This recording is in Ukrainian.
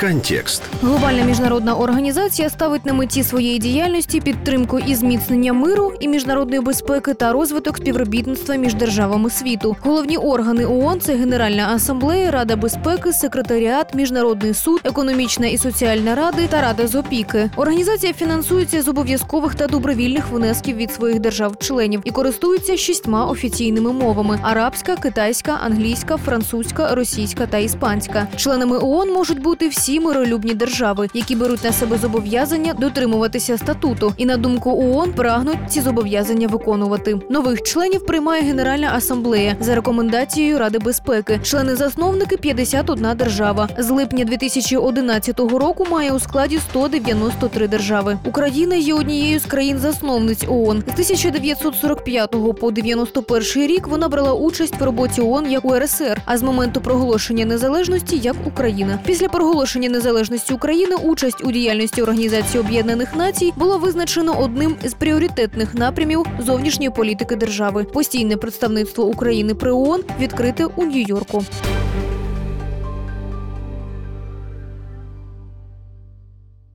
Контекст. Глобальна міжнародна організація ставить на меті своєї діяльності підтримку і зміцнення миру і міжнародної безпеки та розвиток співробітництва між державами світу. Головні органи ООН – це Генеральна асамблея, Рада безпеки, секретаріат, міжнародний суд, економічна і соціальна ради та Рада з опіки. Організація фінансується з обов'язкових та добровільних внесків від своїх держав-членів і користується шістьма офіційними мовами: арабська, китайська, англійська, французька, російська та іспанська. Членами ООН можуть бути всі миролюбні держави, які беруть на себе зобов'язання дотримуватися статуту, і на думку ООН прагнуть ці зобов'язання виконувати. Нових членів приймає Генеральна асамблея за рекомендацією Ради безпеки. Члени-засновники 51 держава. З липня 2011 року має у складі 193 держави. Україна є однією з країн-засновниць ООН. З 1945 по 91 рік вона брала участь в роботі ООН як УРСР, а з моменту проголошення незалежності як Україна. Після проголошення незалежності України участь у діяльності Організації Об'єднаних Націй було визначено одним з пріоритетних напрямів зовнішньої політики держави. Постійне представництво України при ООН відкрите у Нью-Йорку.